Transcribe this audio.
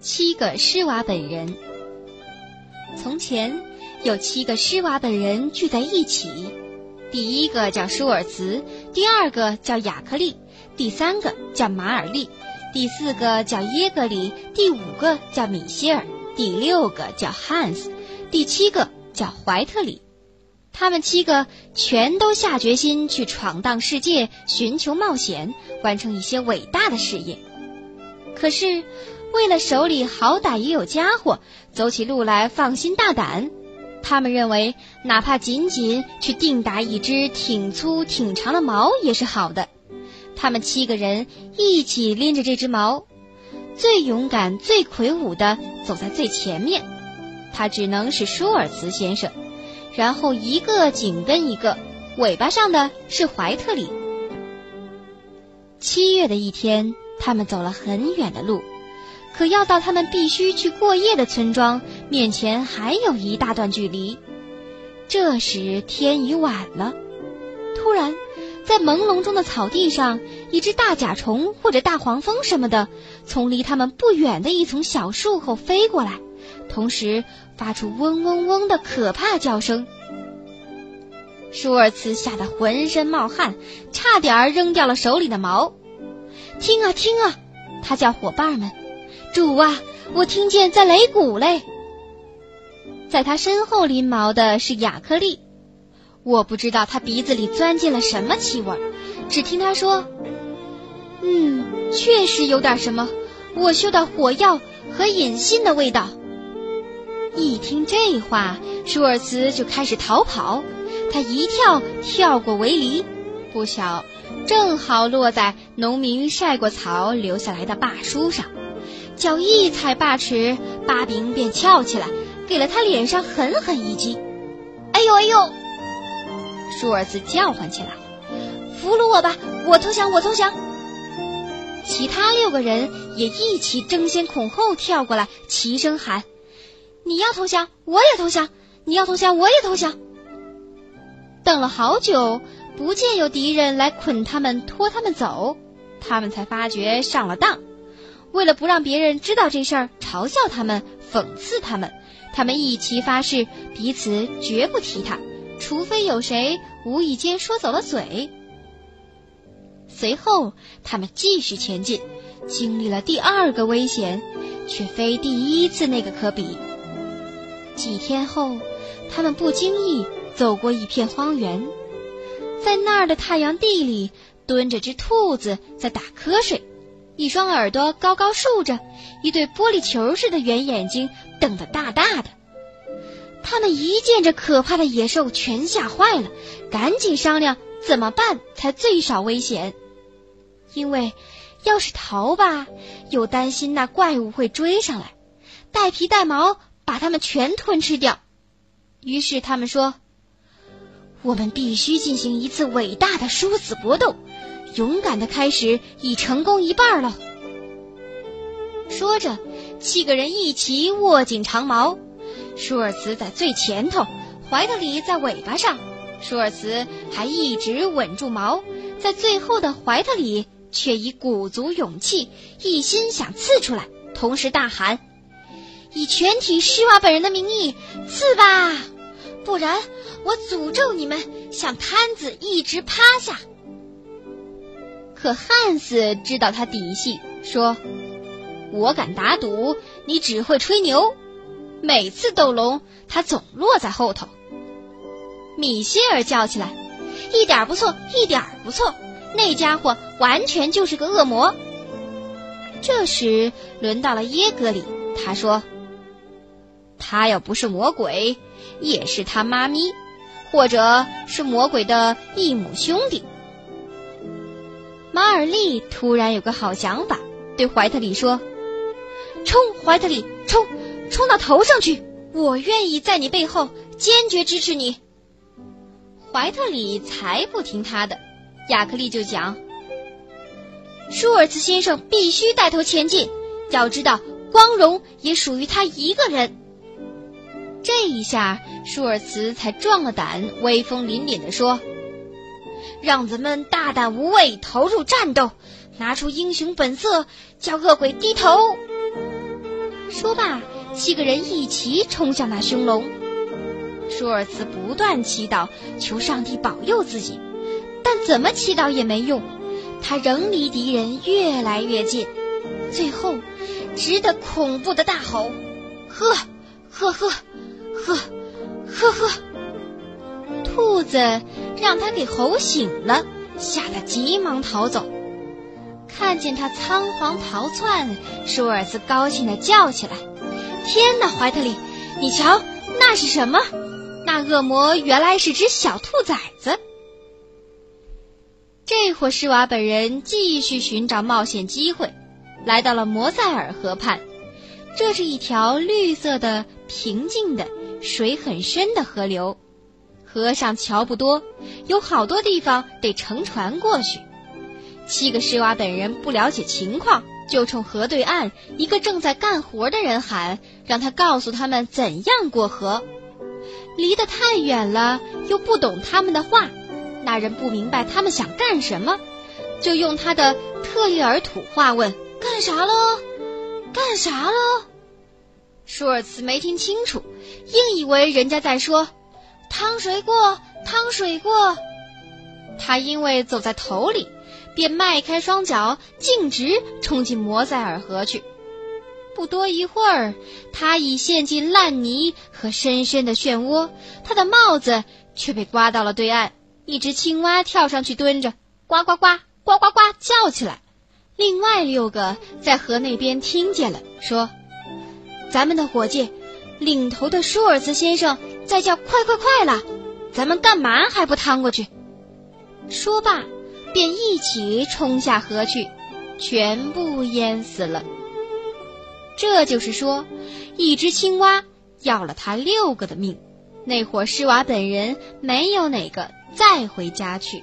七个施瓦本人。从前有七个施瓦本人聚在一起，第一个叫舒尔茨，第二个叫雅克力，第三个叫马尔利，第四个叫耶格里，第五个叫米歇尔，第六个叫汉斯，第七个叫怀特里。他们七个全都下决心去闯荡世界，寻求冒险，完成一些伟大的事业。可是，为了手里好歹也有家伙，走起路来放心大胆，他们认为哪怕仅仅去定打一只挺粗挺长的矛也是好的。他们七个人一起拎着这只矛，最勇敢、最魁梧的走在最前面，他只能是舒尔茨先生。然后一个紧跟一个，尾巴上的是怀特里。七月的一天，他们走了很远的路，可要到他们必须去过夜的村庄面前还有一大段距离。这时天已晚了，突然，在朦胧中的草地上，一只大甲虫或者大黄蜂什么的，从离他们不远的一丛小树后飞过来。同时发出嗡嗡嗡的可怕叫声，舒尔茨吓得浑身冒汗，差点儿扔掉了手里的矛。听啊听啊，他叫伙伴们：“主啊，我听见在擂鼓嘞！”在他身后拎毛的是亚克力，我不知道他鼻子里钻进了什么气味，只听他说：“嗯，确实有点什么，我嗅到火药和引信的味道。”一听这话，舒尔茨就开始逃跑。他一跳跳过围篱，不巧正好落在农民晒过草留下来的坝书上，脚一踩坝齿，把柄便翘起来，给了他脸上狠狠一击。哎呦哎呦！舒尔茨叫唤起来：“俘虏我吧，我投降，我投降！”其他六个人也一起争先恐后跳过来，齐声喊。你要投降，我也投降；你要投降，我也投降。等了好久，不见有敌人来捆他们、拖他们走，他们才发觉上了当。为了不让别人知道这事儿，嘲笑他们、讽刺他们，他们一齐发誓，彼此绝不提他，除非有谁无意间说走了嘴。随后，他们继续前进，经历了第二个危险，却非第一次那个可比。几天后，他们不经意走过一片荒原，在那儿的太阳地里蹲着只兔子在打瞌睡，一双耳朵高高竖着，一对玻璃球似的圆眼睛瞪得大大的。他们一见这可怕的野兽，全吓坏了，赶紧商量怎么办才最少危险。因为要是逃吧，又担心那怪物会追上来，带皮带毛。把他们全吞吃掉。于是他们说：“我们必须进行一次伟大的殊死搏斗，勇敢的开始已成功一半了。”说着，七个人一起握紧长矛。舒尔茨在最前头，怀特里在尾巴上。舒尔茨还一直稳住矛，在最后的怀特里却以鼓足勇气，一心想刺出来，同时大喊。以全体施瓦本人的名义刺吧，不然我诅咒你们像瘫子一直趴下。可汉斯知道他底细，说：“我敢打赌，你只会吹牛。每次斗龙，他总落在后头。”米歇尔叫起来：“一点不错，一点不错！那家伙完全就是个恶魔。”这时轮到了耶格里，他说。他要不是魔鬼，也是他妈咪，或者是魔鬼的异母兄弟。马尔利突然有个好想法，对怀特里说：“冲，怀特里，冲，冲到头上去！我愿意在你背后坚决支持你。”怀特里才不听他的，亚克力就讲：“舒尔茨先生必须带头前进，要知道，光荣也属于他一个人。”这一下，舒尔茨才壮了胆，威风凛凛地说：“让咱们大胆无畏投入战斗，拿出英雄本色，叫恶鬼低头。”说罢，七个人一起冲向那凶龙。舒尔茨不断祈祷，求上帝保佑自己，但怎么祈祷也没用，他仍离敌人越来越近，最后只得恐怖的大吼：“呵，呵呵，呵，呵呵！”兔子让他给吼醒了，吓得急忙逃走。看见他仓皇逃窜，舒尔茨高兴地叫起来：“天哪，怀特里，你瞧，那是什么？”那恶魔原来是只小兔崽子。这伙施瓦本人继续寻找冒险机会，来到了摩塞尔河畔。这是一条绿色的、平静的、水很深的河流。河上桥不多，有好多地方得乘船过去。七个施瓦本人不了解情况，就冲河对岸一个正在干活的人喊，让他告诉他们怎样过河。离得太远了，又不懂他们的话，那人不明白他们想干什么，就用他的特利尔土话问：“干啥喽？干啥喽？”舒尔茨没听清楚，硬以为人家在说：“趟水过，趟水过。”他因为走在头里，便迈开双脚，径直冲进摩塞尔河去。不多一会儿，他已陷进烂泥和深深的漩涡，他的帽子却被刮到了对岸。一只青蛙跳上去蹲着，呱呱呱，呱呱呱叫起来。另外六个在河那边听见了，说：“咱们的伙计，领头的舒尔茨先生在叫快快快了，咱们干嘛还不趟过去？”说罢，便一起冲下河去，全部淹死了。这就是说，一只青蛙要了他六个的命。那伙施瓦本人没有哪个再回家去。